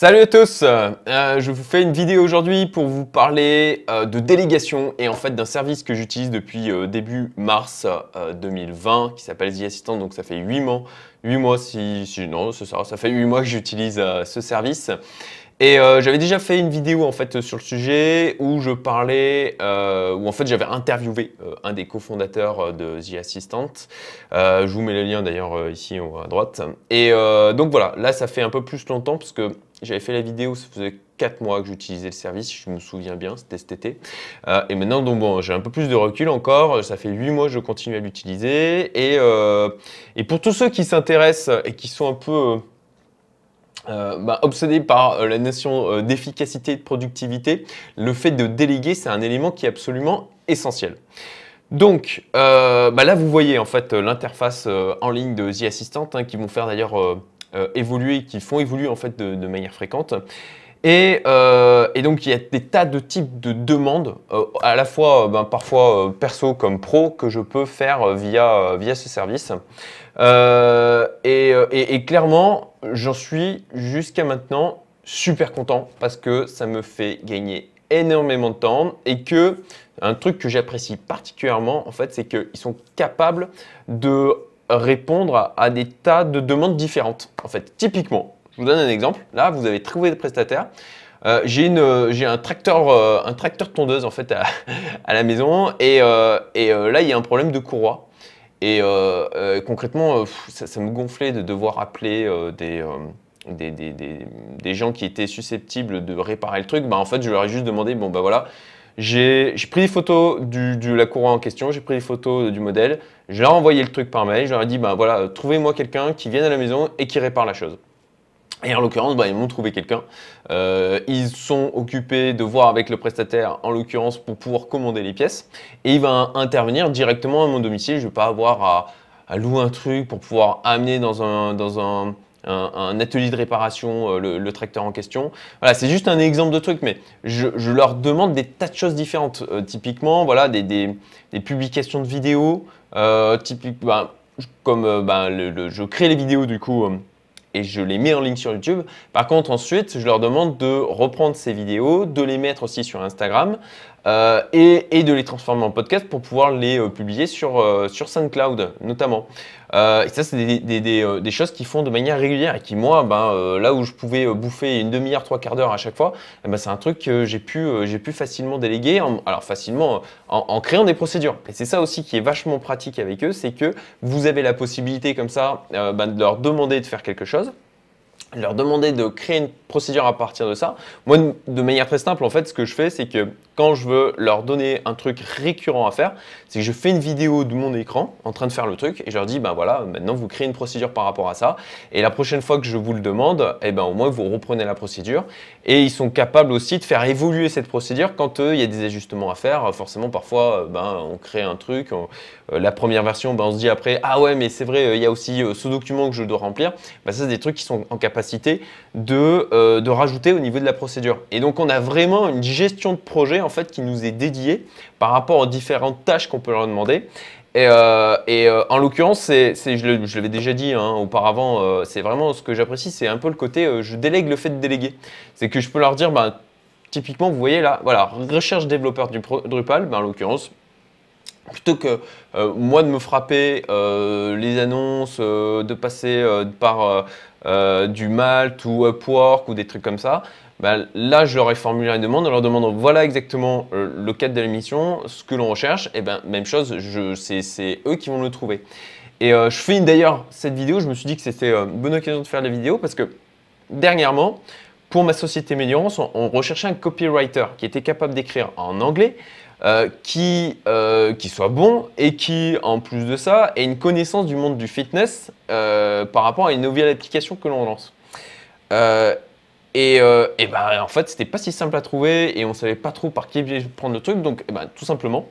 Salut à tous euh, Je vous fais une vidéo aujourd'hui pour vous parler euh, de délégation et en fait d'un service que j'utilise depuis euh, début mars 2020 qui s'appelle The Assistant, donc ça fait 8 mois, 8 mois si, si non ça, ça fait 8 mois que j'utilise ce service et j'avais déjà fait une vidéo en fait sur le sujet où je parlais, où en fait j'avais interviewé un des cofondateurs de The Assistant. je vous mets le lien d'ailleurs ici à droite. Et donc voilà, là ça fait un peu plus longtemps parce que j'avais fait la vidéo, ça faisait 4 mois que j'utilisais le service, je me souviens bien, c'était cet été. et maintenant, donc bon, j'ai un peu plus de recul encore, ça fait 8 mois que je continue à l'utiliser. Et, et pour tous ceux qui s'intéressent et qui sont un peu euh, bah, obsédé par euh, la notion euh, d'efficacité et de productivité, le fait de déléguer, c'est un élément qui est absolument essentiel. Donc bah, là, vous voyez en fait l'interface en ligne de The Assistant hein, qui vont faire d'ailleurs évoluer, qui font évoluer en fait de, manière fréquente. Et, donc il y a des tas de types de demandes, à la fois ben, parfois perso comme pro, que je peux faire via, via ce service. et, clairement, j'en suis jusqu'à maintenant super content parce que ça me fait gagner énormément de temps et que un truc que j'apprécie particulièrement en fait c'est qu'ils sont capables de répondre à, des tas de demandes différentes en fait. Typiquement je vous donne un exemple. Là vous avez trouvé des prestataires. Euh, j'ai un tracteur euh, un tracteur tondeuse en fait à, la maison. Et, euh, et là il y a un problème de courroie. Et euh, euh, concrètement, euh, ça, me gonflait de devoir appeler des, des, des, des, gens qui étaient susceptibles de réparer le truc. Bah, en fait, je leur ai juste demandé, bon bah voilà, j'ai pris des photos de la courroie en question, j'ai pris des photos du modèle, je leur ai envoyé le truc par mail, je leur ai dit, bah voilà, trouvez-moi quelqu'un qui vienne à la maison et qui répare la chose. Et en l'occurrence, bah, ils m'ont trouvé quelqu'un. Euh, ils sont occupés de voir avec le prestataire, en l'occurrence, pour pouvoir commander les pièces. Et il va intervenir directement à mon domicile. Je ne vais pas avoir à, louer un truc pour pouvoir amener dans un, dans un, un, atelier de réparation euh, le, tracteur en question. Voilà, c'est juste un exemple de truc, mais je, leur demande des tas de choses différentes. Euh, typiquement, voilà, des, publications de vidéos. typique, ben, comme ben, je crée les vidéos du coup et je les mets en ligne sur YouTube. Par contre, ensuite, je leur demande de reprendre ces vidéos, de les mettre aussi sur Instagram euh, et, de les transformer en podcast pour pouvoir les euh, publier sur, euh, sur SoundCloud notamment. et ça, c'est des, des, choses qu'ils font de manière régulière et qui, moi, ben, là où je pouvais bouffer une demi-heure, trois quarts d'heure à chaque fois, eh ben, c'est un truc que j'ai pu, j'ai pu facilement déléguer, alors facilement en, créant des procédures. Et c'est ça aussi qui est vachement pratique avec eux, c'est que vous avez la possibilité comme ça ben, de leur demander de faire quelque chose leur demander de créer une procédure à partir de ça. Moi, de manière très simple, en fait, ce que je fais, c'est que quand je veux leur donner un truc récurrent à faire, c'est que je fais une vidéo de mon écran en train de faire le truc et je leur dis, ben voilà, maintenant vous créez une procédure par rapport à ça. Et la prochaine fois que je vous le demande, eh ben au moins vous reprenez la procédure. Et ils sont capables aussi de faire évoluer cette procédure quand il y a des ajustements à faire. Forcément, parfois, ben, on crée un truc, euh, la première version, ben, on se dit après, ah ouais, mais c'est vrai, il y a aussi euh, ce document que je dois remplir. Ben, ça, c'est des trucs qui sont en capacité de, euh, de rajouter au niveau de la procédure. Et donc, on a vraiment une gestion de projet en fait qui nous est dédiée par rapport aux différentes tâches qu'on peut leur demander. Et, et en l'occurrence, je l'avais déjà dit hein, auparavant, c'est vraiment ce que j'apprécie, c'est un peu le côté je délègue le fait de déléguer. C'est que je peux leur dire, ben, typiquement, vous voyez là, voilà, recherche développeur du Drupal, ben, en l'occurrence, plutôt que euh, moi de me frapper euh, les annonces, euh, de passer par du Malt ou Upwork ou des trucs comme ça, bah, là je leur ai formulé une demande en leur demandant voilà exactement le cadre de l'émission, ce que l'on recherche, et ben même chose, c'est eux qui vont le trouver. Et je fais d'ailleurs cette vidéo, je me suis dit que c'était une bonne occasion de faire la vidéo parce que dernièrement, pour ma société Médiance, on recherchait un copywriter qui était capable d'écrire en anglais, euh, qui, euh, qui soit bon et qui, en plus de ça, ait une connaissance du monde du fitness euh, par rapport à une nouvelle application que l'on lance. et, et ben, en fait, c'était pas si simple à trouver et on savait pas trop par qui prendre le truc. Donc, eh ben, tout simplement,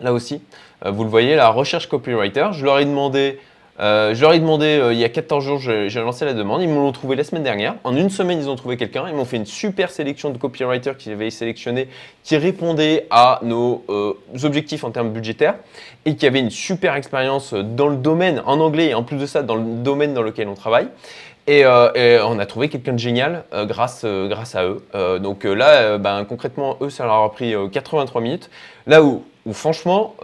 là aussi, vous le voyez, la recherche copywriter, je leur ai demandé euh, je leur ai demandé euh, il y a 14 jours, j'ai lancé la demande. Ils m'ont trouvé la semaine dernière. En une semaine, ils ont trouvé quelqu'un. Ils m'ont fait une super sélection de copywriters qu'ils avaient sélectionné qui répondaient à nos euh, objectifs en termes budgétaires et qui avaient une super expérience dans le domaine en anglais et en plus de ça dans le domaine dans lequel on travaille. Et, on a trouvé quelqu'un de génial grâce, grâce à eux. donc là, ben, concrètement, eux, ça leur a pris 83 minutes. Là où, où franchement,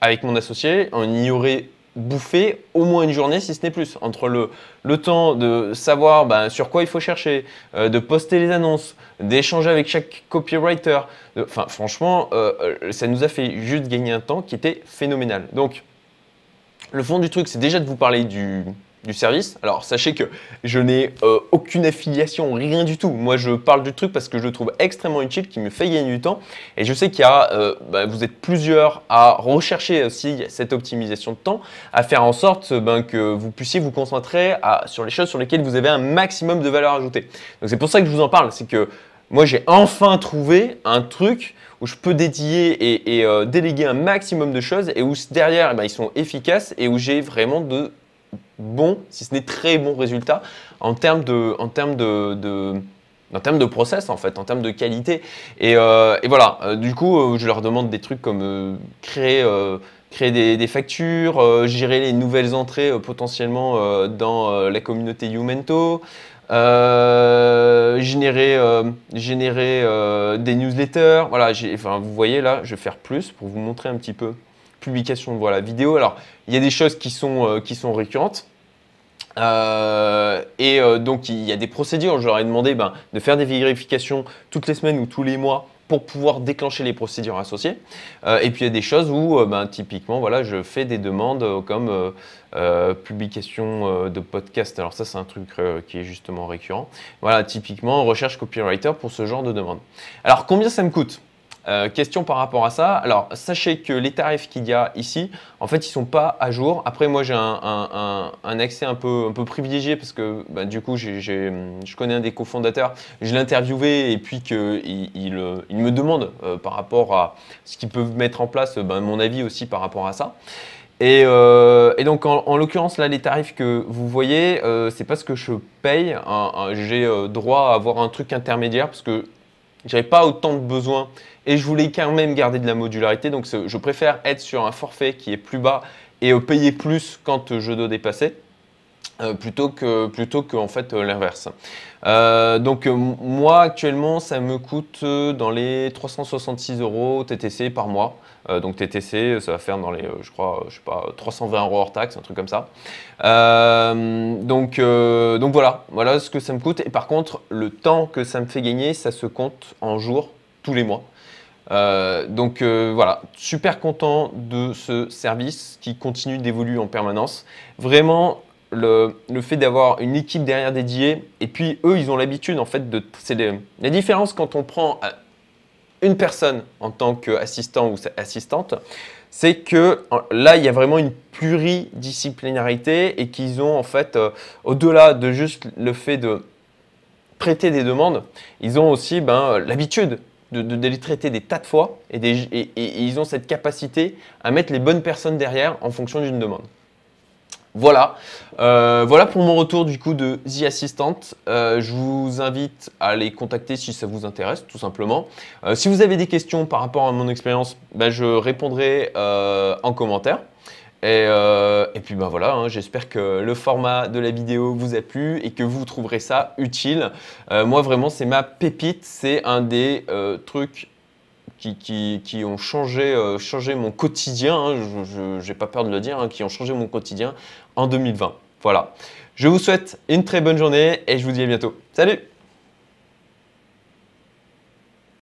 avec mon associé, on y aurait bouffer au moins une journée, si ce n'est plus, entre le, le temps de savoir ben, sur quoi il faut chercher, euh, de poster les annonces, d'échanger avec chaque copywriter. Enfin, franchement, euh, euh, ça nous a fait juste gagner un temps qui était phénoménal. Donc, le fond du truc, c'est déjà de vous parler du, service. Alors sachez que je n'ai euh, aucune affiliation, rien du tout. Moi je parle du truc parce que je le trouve extrêmement utile, qui me fait gagner du temps. Et je sais qu'il y a, euh, bah, vous êtes plusieurs à rechercher aussi cette optimisation de temps, à faire en sorte ben, que vous puissiez vous concentrer sur les choses sur lesquelles vous avez un maximum de valeur ajoutée. Donc c'est pour ça que je vous en parle, c'est que moi j'ai enfin trouvé un truc où je peux dédier et, euh, déléguer un maximum de choses et où derrière eh ben, ils sont efficaces et où j'ai vraiment de bon, si ce n'est très bon résultat en termes de, en termes de, en termes de process en fait, en termes de qualité. Et, euh, voilà, euh, du coup, euh, je leur demande des trucs comme créer, des, factures, gérer les nouvelles entrées potentiellement dans la communauté Youmento, générer, générer des newsletters. Voilà, enfin, vous voyez là, je vais faire plus pour vous montrer un petit peu publication de voilà, vidéo. Alors, il y a des choses qui sont, euh, qui sont récurrentes. Euh, et euh, donc, il y a des procédures. Je leur ai demandé ben, de faire des vérifications toutes les semaines ou tous les mois pour pouvoir déclencher les procédures associées. et puis, il y a des choses où, ben, typiquement, voilà, je fais des demandes comme publication de podcast. Alors, ça, c'est un truc qui est justement récurrent. Voilà, typiquement, recherche copywriter pour ce genre de demande. Alors, combien ça me coûte? Euh, question par rapport à ça. Alors, sachez que les tarifs qu'il y a ici, en fait, ils sont pas à jour. Après, moi, j'ai un, accès un peu, un peu privilégié parce que bah, du coup, je connais un des cofondateurs. Je l'ai interviewé et puis qu'il il, me demande euh, par rapport à ce qu'ils peuvent mettre en place, ben, mon avis aussi par rapport à ça. Et, euh, donc, en, l'occurrence, là, les tarifs que vous voyez, c'est pas ce que je paye. J'ai droit à avoir un truc intermédiaire parce que j'avais pas autant de besoins et je voulais quand même garder de la modularité. Donc je préfère être sur un forfait qui est plus bas et euh, payer plus quand je dois dépasser. Euh, plutôt que plutôt fait euh, l'inverse. donc moi actuellement ça me coûte dans les 366 euros TTC par mois. Donc TTC ça va faire dans les je crois je sais pas 320 euros hors taxe un truc comme ça. donc donc voilà voilà ce que ça me coûte et par contre le temps que ça me fait gagner ça se compte en jours tous les mois. Euh, donc euh, voilà, super content de ce service qui continue d'évoluer en permanence. Vraiment, le, fait d'avoir une équipe derrière dédiée, et puis eux, ils ont l'habitude en fait de... C'est la différence quand on prend euh, une personne en tant qu'assistant ou assistante, c'est que là, il y a vraiment une pluridisciplinarité et qu'ils ont en fait, au-delà de juste le fait de traiter des demandes, ils ont aussi ben, l'habitude de, les traiter des tas de fois et, ils ont cette capacité à mettre les bonnes personnes derrière en fonction d'une demande. Voilà, euh, voilà pour mon retour du coup de The Assistant. Euh, je vous invite à les contacter si ça vous intéresse, tout simplement. Euh, si vous avez des questions par rapport à mon expérience, ben, je répondrai en commentaire. Et, puis ben voilà, hein, j'espère que le format de la vidéo vous a plu et que vous trouverez ça utile. Moi vraiment c'est ma pépite, c'est un des trucs qui, ont changé, mon quotidien, je n'ai pas peur de le dire, qui ont changé mon quotidien en 2020. Voilà, je vous souhaite une très bonne journée et je vous dis à bientôt. Salut